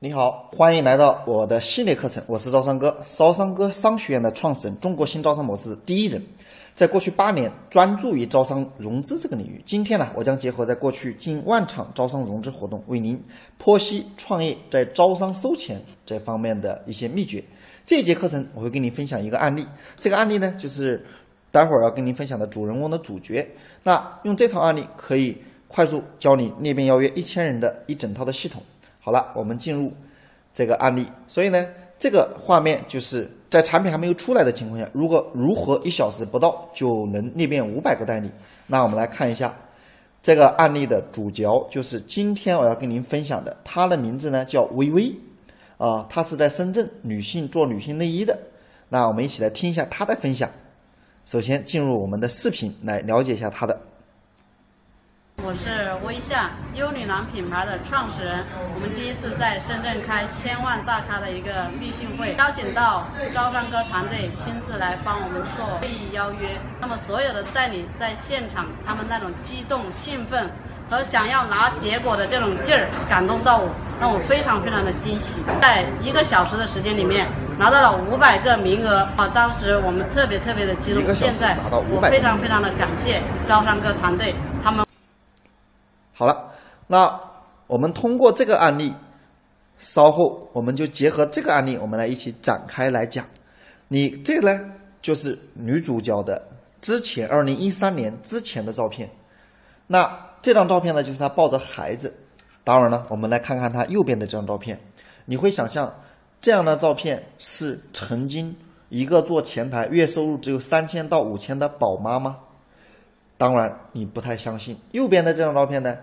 你好，欢迎来到我的系列课程，我是招商哥，招商哥商学院的创始人，中国新招商模式第一人，在过去八年专注于招商融资这个领域。今天呢，我将结合在过去近万场招商融资活动，为您剖析创业在招商收钱这方面的一些秘诀。这节课程我会跟您分享一个案例，这个案例呢，就是待会儿要跟您分享的主人公的主角。那用这套案例可以快速教你裂变邀约一千人的一整套的系统。好了，我们进入这个案例。所以呢，这个画面就是在产品还没有出来的情况下，如果如何一小时不到就能裂变五百个代理？那我们来看一下这个案例的主角，就是今天我要跟您分享的，她的名字呢叫微微啊，她是在深圳女性做女性内衣的。那我们一起来听一下她的分享。首先进入我们的视频来了解一下她的。我是微夏优女郎品牌的创始人。我们第一次在深圳开千万大咖的一个密训会，邀请到招商哥团队亲自来帮我们做会议邀约。那么所有的代理在现场，他们那种激动、兴奋和想要拿结果的这种劲儿，感动到我，让我非常非常的惊喜。在一个小时的时间里面，拿到了五百个名额啊！当时我们特别特别的激动。现在我非常非常的感谢招商哥团队，好了，那我们通过这个案例，稍后我们就结合这个案例，我们来一起展开来讲。你这个呢，就是女主角的之前二零一三年之前的照片。那这张照片呢，就是她抱着孩子。当然了，我们来看看她右边的这张照片。你会想象这样的照片是曾经一个做前台月收入只有三千到五千的宝妈吗？当然，你不太相信。右边的这张照片呢？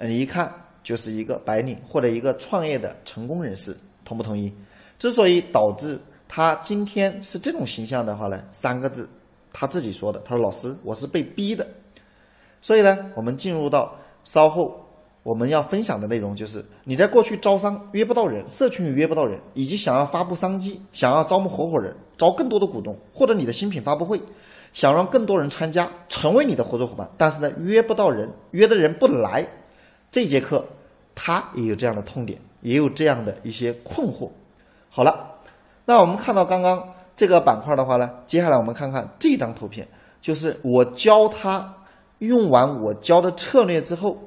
你一看就是一个白领或者一个创业的成功人士，同不同意？之所以导致他今天是这种形象的话呢，三个字，他自己说的，他说：“老师，我是被逼的。”所以呢，我们进入到稍后我们要分享的内容，就是你在过去招商约不到人，社群里约不到人，以及想要发布商机，想要招募合伙人，招更多的股东，或者你的新品发布会，想让更多人参加，成为你的合作伙伴，但是呢，约不到人，约的人不来。这节课，他也有这样的痛点，也有这样的一些困惑。好了，那我们看到刚刚这个板块的话呢，接下来我们看看这张图片，就是我教他用完我教的策略之后，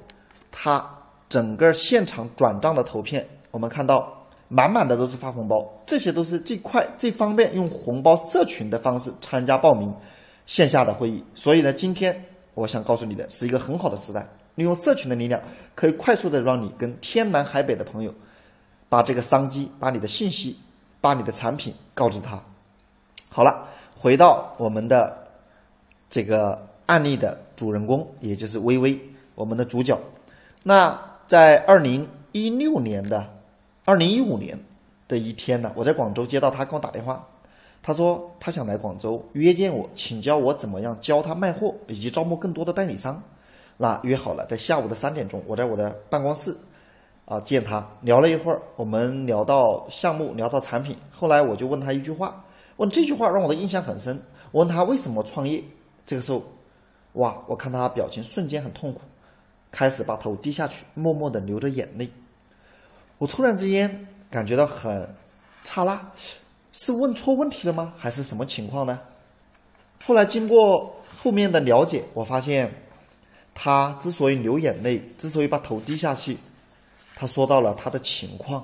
他整个现场转账的图片，我们看到满满的都是发红包，这些都是最快最方便用红包社群的方式参加报名线下的会议。所以呢，今天我想告诉你的是一个很好的时代。利用社群的力量，可以快速的让你跟天南海北的朋友，把这个商机、把你的信息、把你的产品告知他。好了，回到我们的这个案例的主人公，也就是微微，我们的主角。那在二零一六年的二零一五年的一天呢，我在广州接到他给我打电话，他说他想来广州约见我，请教我怎么样教他卖货，以及招募更多的代理商。那约好了，在下午的三点钟，我在我的办公室，啊，见他聊了一会儿，我们聊到项目，聊到产品。后来我就问他一句话，问这句话让我的印象很深。我问他为什么创业？这个时候，哇，我看他表情瞬间很痛苦，开始把头低下去，默默的流着眼泪。我突然之间感觉到很差啦，是问错问题了吗？还是什么情况呢？后来经过后面的了解，我发现。他之所以流眼泪，之所以把头低下去，他说到了他的情况。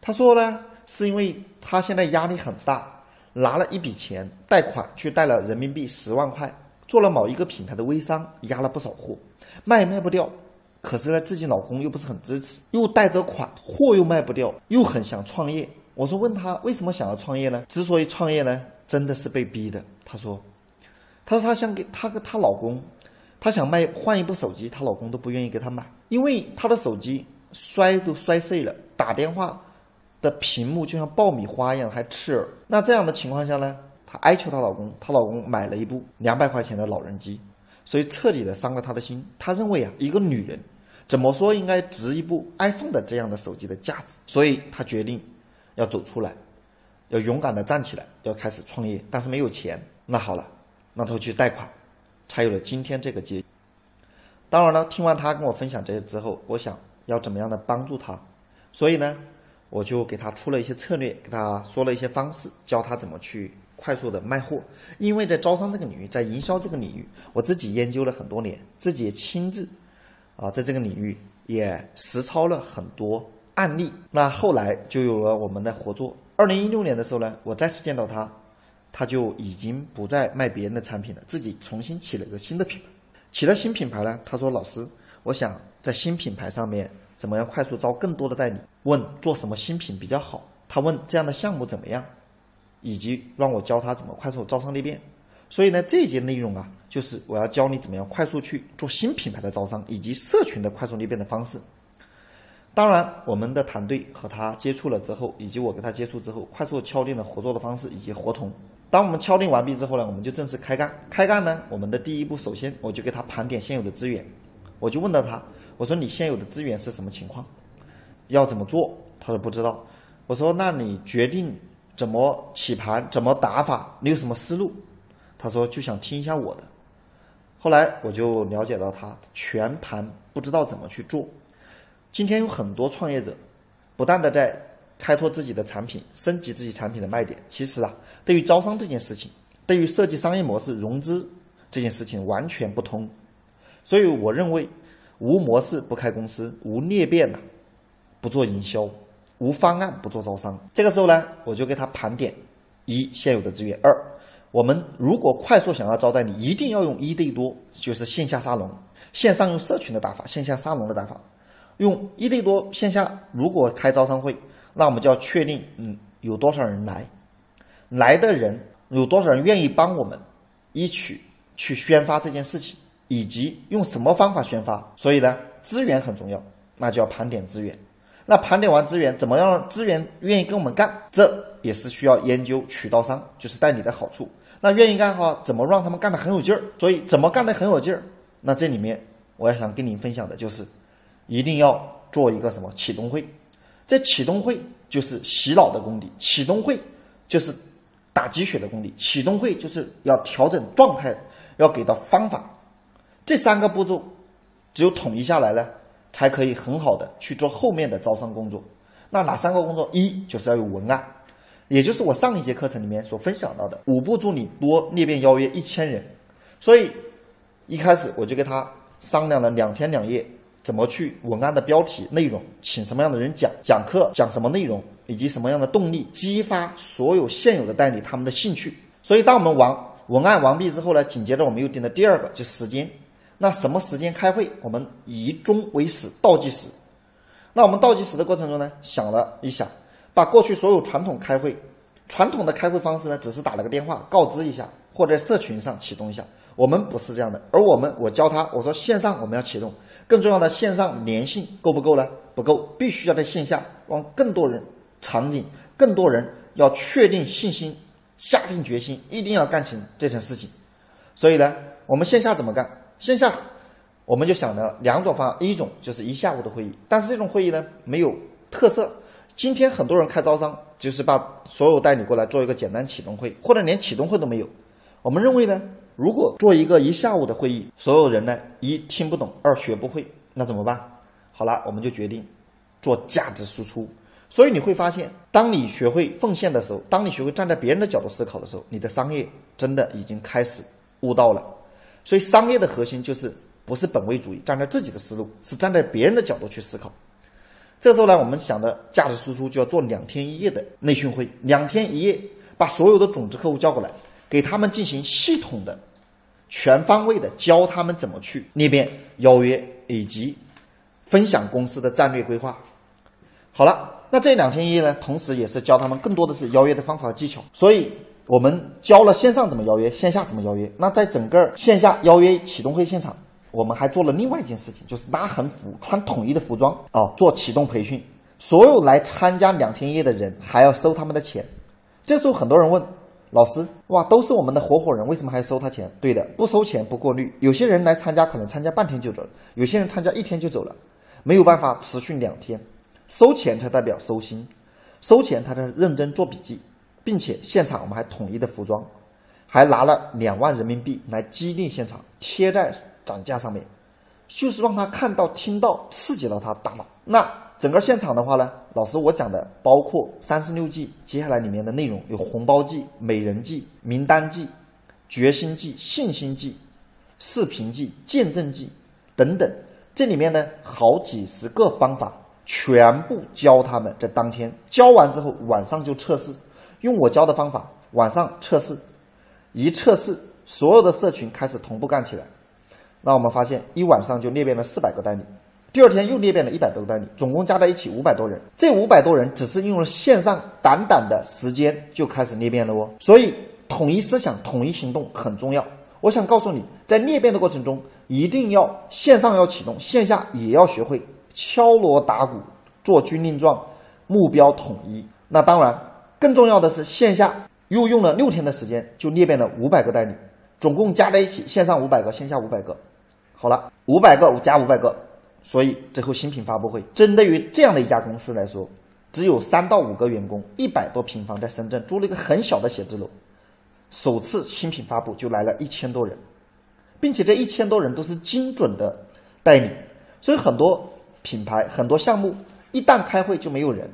他说呢，是因为他现在压力很大，拿了一笔钱贷款去贷了人民币十万块，做了某一个品牌的微商，压了不少货，卖也卖不掉。可是呢，自己老公又不是很支持，又贷着款，货又卖不掉，又很想创业。我说问他为什么想要创业呢？之所以创业呢，真的是被逼的。他说，他说他想给他跟他老公。她想卖换一部手机，她老公都不愿意给她买，因为她的手机摔都摔碎了，打电话的屏幕就像爆米花一样还刺耳。那这样的情况下呢，她哀求她老公，她老公买了一部两百块钱的老人机，所以彻底的伤了她的心。她认为啊，一个女人怎么说应该值一部 iPhone 的这样的手机的价值，所以她决定要走出来，要勇敢的站起来，要开始创业，但是没有钱。那好了，那他去贷款。才有了今天这个结。当然了，听完他跟我分享这些之后，我想要怎么样的帮助他，所以呢，我就给他出了一些策略，给他说了一些方式，教他怎么去快速的卖货。因为在招商这个领域，在营销这个领域，我自己研究了很多年，自己也亲自啊，在这个领域也实操了很多案例。那后来就有了我们的合作。二零一六年的时候呢，我再次见到他，他就已经不再卖别人的产品了，自己重新起了一个新的品牌。起了新品牌呢，他说：“老师，我想在新品牌上面。”怎么样快速招更多的代理？问做什么新品比较好？他问这样的项目怎么样？以及让我教他怎么快速招商裂变。所以呢，这一节内容啊，就是我要教你怎么样快速去做新品牌的招商，以及社群的快速裂变的方式。当然，我们的团队和他接触了之后，以及我跟他接触之后，快速敲定了合作的方式以及合同。当我们敲定完毕之后呢，我们就正式开干。开干呢，我们的第一步，首先我就给他盘点现有的资源，我就问到他。我说你现有的资源是什么情况？要怎么做？他说不知道。我说那你决定怎么起盘，怎么打法？你有什么思路？他说就想听一下我的。后来我就了解到他全盘不知道怎么去做。今天有很多创业者，不断的在开拓自己的产品，升级自己产品的卖点。其实啊，对于招商这件事情，对于设计商业模式、融资这件事情完全不通。所以我认为。无模式不开公司，无裂变呐，不做营销，无方案不做招商。这个时候呢，我就给他盘点：一现有的资源；二，我们如果快速想要招待你，一定要用一对多，就是线下沙龙，线上用社群的打法，线下沙龙的打法。用一对多线下，如果开招商会，那我们就要确定，嗯，有多少人来，来的人有多少人愿意帮我们一起去宣发这件事情。以及用什么方法宣发？所以呢，资源很重要，那就要盘点资源。那盘点完资源，怎么样让资源愿意跟我们干？这也是需要研究渠道商，就是代理的好处。那愿意干哈？怎么让他们干得很有劲儿？所以怎么干得很有劲儿？那这里面我要想跟您分享的就是，一定要做一个什么启动会？这启动会就是洗脑的功底，启动会就是打鸡血的功底，启动会就是要调整状态，要给到方法。这三个步骤，只有统一下来呢，才可以很好的去做后面的招商工作。那哪三个工作？一就是要有文案，也就是我上一节课程里面所分享到的五步助你多裂变邀约一千人。所以一开始我就跟他商量了两天两夜，怎么去文案的标题内容，请什么样的人讲讲课，讲什么内容，以及什么样的动力激发所有现有的代理他们的兴趣。所以当我们完文案完毕之后呢，紧接着我们又定了第二个，就时间。那什么时间开会？我们以终为始，倒计时。那我们倒计时的过程中呢，想了一想，把过去所有传统开会、传统的开会方式呢，只是打了个电话告知一下，或者社群上启动一下。我们不是这样的，而我们我教他，我说线上我们要启动，更重要的线上粘性够不够呢？不够，必须要在线下让更多人场景，更多人要确定信心，下定决心，一定要干成这件事情。所以呢，我们线下怎么干？线下，我们就想了两种方案，一种就是一下午的会议，但是这种会议呢没有特色。今天很多人开招商，就是把所有代理过来做一个简单启动会，或者连启动会都没有。我们认为呢，如果做一个一下午的会议，所有人呢一听不懂，二学不会，那怎么办？好了，我们就决定做价值输出。所以你会发现，当你学会奉献的时候，当你学会站在别人的角度思考的时候，你的商业真的已经开始悟到了。所以，商业的核心就是不是本位主义，站在自己的思路，是站在别人的角度去思考。这时候呢，我们想的价值输出就要做两天一夜的内训会，两天一夜把所有的种子客户叫过来，给他们进行系统的、全方位的教他们怎么去裂变邀约，以及分享公司的战略规划。好了，那这两天一夜呢，同时也是教他们更多的是邀约的方法和技巧。所以。我们教了线上怎么邀约，线下怎么邀约。那在整个线下邀约启动会现场，我们还做了另外一件事情，就是拉横幅，穿统一的服装啊，做启动培训。所有来参加两天一夜的人还要收他们的钱。这时候很多人问老师：哇，都是我们的合伙人，为什么还要收他钱？对的，不收钱不过滤。有些人来参加可能参加半天就走了，有些人参加一天就走了，没有办法持续两天。收钱才代表收心，收钱才能认真做笔记。并且现场我们还统一的服装，还拿了两万人民币来激励现场，贴在展架上面，就是让他看到、听到，刺激到他大脑。那整个现场的话呢，老师我讲的包括三十六计，接下来里面的内容有红包计、美人计、名单计、决心计、信心计、视频计、见证计等等，这里面呢好几十个方法，全部教他们。在当天教完之后，晚上就测试，用我教的方法，晚上测试，一测试，所有的社群开始同步干起来。那我们发现一晚上就裂变了四百个代理，第二天又裂变了一百多个代理，总共加在一起五百多人。这五百多人只是用了线上短短的时间就开始裂变了哦。所以统一思想、统一行动很重要。我想告诉你，在裂变的过程中，一定要线上要启动，线下也要学会敲锣打鼓、做军令状，目标统一。那当然，更重要的是线下又用了六天的时间就裂变了五百个代理，总共加在一起，线上五百个，线下五百个。好了，五百个加五百个，所以最后新品发布会，针对于这样的一家公司来说，只有三到五个员工，一百多平方，在深圳租了一个很小的写字楼，首次新品发布就来了一千多人，并且这一千多人都是精准的代理，所以很多品牌很多项目一旦开会就没有人，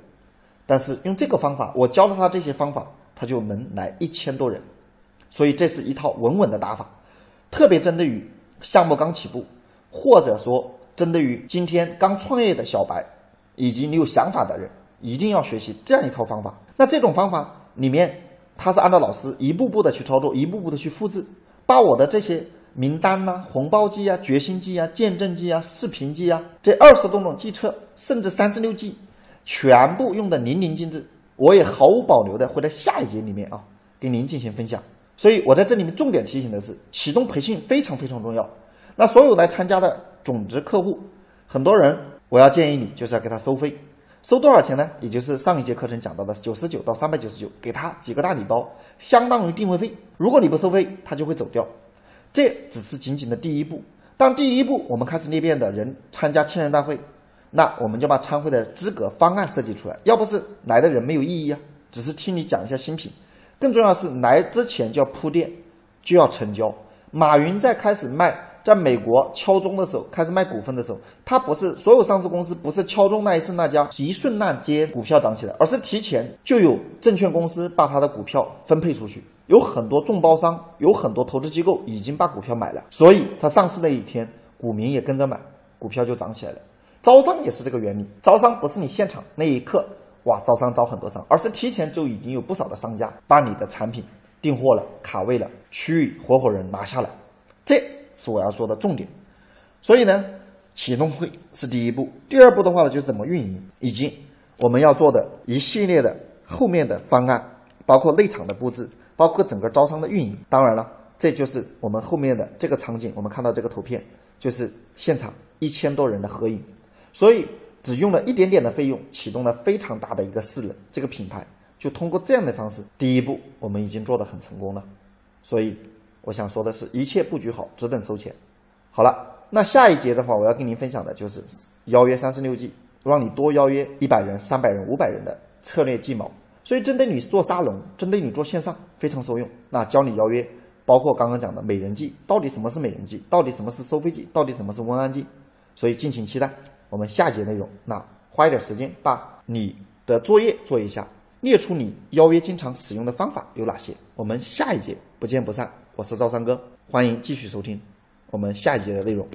但是用这个方法，我教了他这些方法，他就能来一千多人，所以这是一套稳稳的打法，特别针对于。项目刚起步，或者说针对于今天刚创业的小白，以及你有想法的人，一定要学习这样一套方法。那这种方法里面，它是按照老师一步步的去操作，一步步的去复制，把我的这些名单呐、红包计啊、决心计啊、见证计啊、视频计啊，这二十多种计策，甚至三十六计，全部用的淋漓尽致。我也毫无保留的会在下一节里面啊，跟您进行分享。所以我在这里面重点提醒的是，启动培训非常非常重要。那所有来参加的种子客户，很多人我要建议你就是要给他收费，收多少钱呢？也就是上一节课程讲到的九十九到三百九十九，给他几个大礼包，相当于定位费。如果你不收费，他就会走掉。这只是仅仅的第一步。当第一步我们开始裂变的人参加千人大会，那我们就把参会的资格方案设计出来。要不是来的人没有意义啊，只是听你讲一下新品。更重要是来之前就要铺垫，就要成交。马云在开始卖，在美国敲钟的时候，开始卖股份的时候，它不是所有上市公司不是敲钟那一瞬那家一瞬那间股票涨起来，而是提前就有证券公司把他的股票分配出去，有很多众包商，有很多投资机构已经把股票买了，所以它上市那一天，股民也跟着买，股票就涨起来了。招商也是这个原理，招商不是你现场那一刻。哇，招商招很多商，而是提前就已经有不少的商家把你的产品订货了、卡位了，区域合伙人拿下了，这是我要说的重点。所以呢，启动会是第一步，第二步的话呢，就怎么运营，以及我们要做的一系列的后面的方案，包括内场的布置，包括整个招商的运营。当然了，这就是我们后面的这个场景，我们看到这个图片，就是现场一千多人的合影，所以。只用了一点点的费用，启动了非常大的一个势能，这个品牌就通过这样的方式，第一步我们已经做得很成功了。所以我想说的是，一切布局好，只等收钱。好了，那下一节的话，我要跟您分享的就是邀约三十六计，让你多邀约一百人、三百人、五百人的策略计谋。所以针对你做沙龙，针对你做线上非常受用。那教你邀约，包括刚刚讲的美人计，到底什么是美人计？到底什么是收费计？到底什么是温安计？所以敬请期待。我们下节内容，那花一点时间把你的作业做一下，列出你邀约经常使用的方法有哪些？我们下一节不见不散。我是赵三哥，欢迎继续收听我们下一节的内容。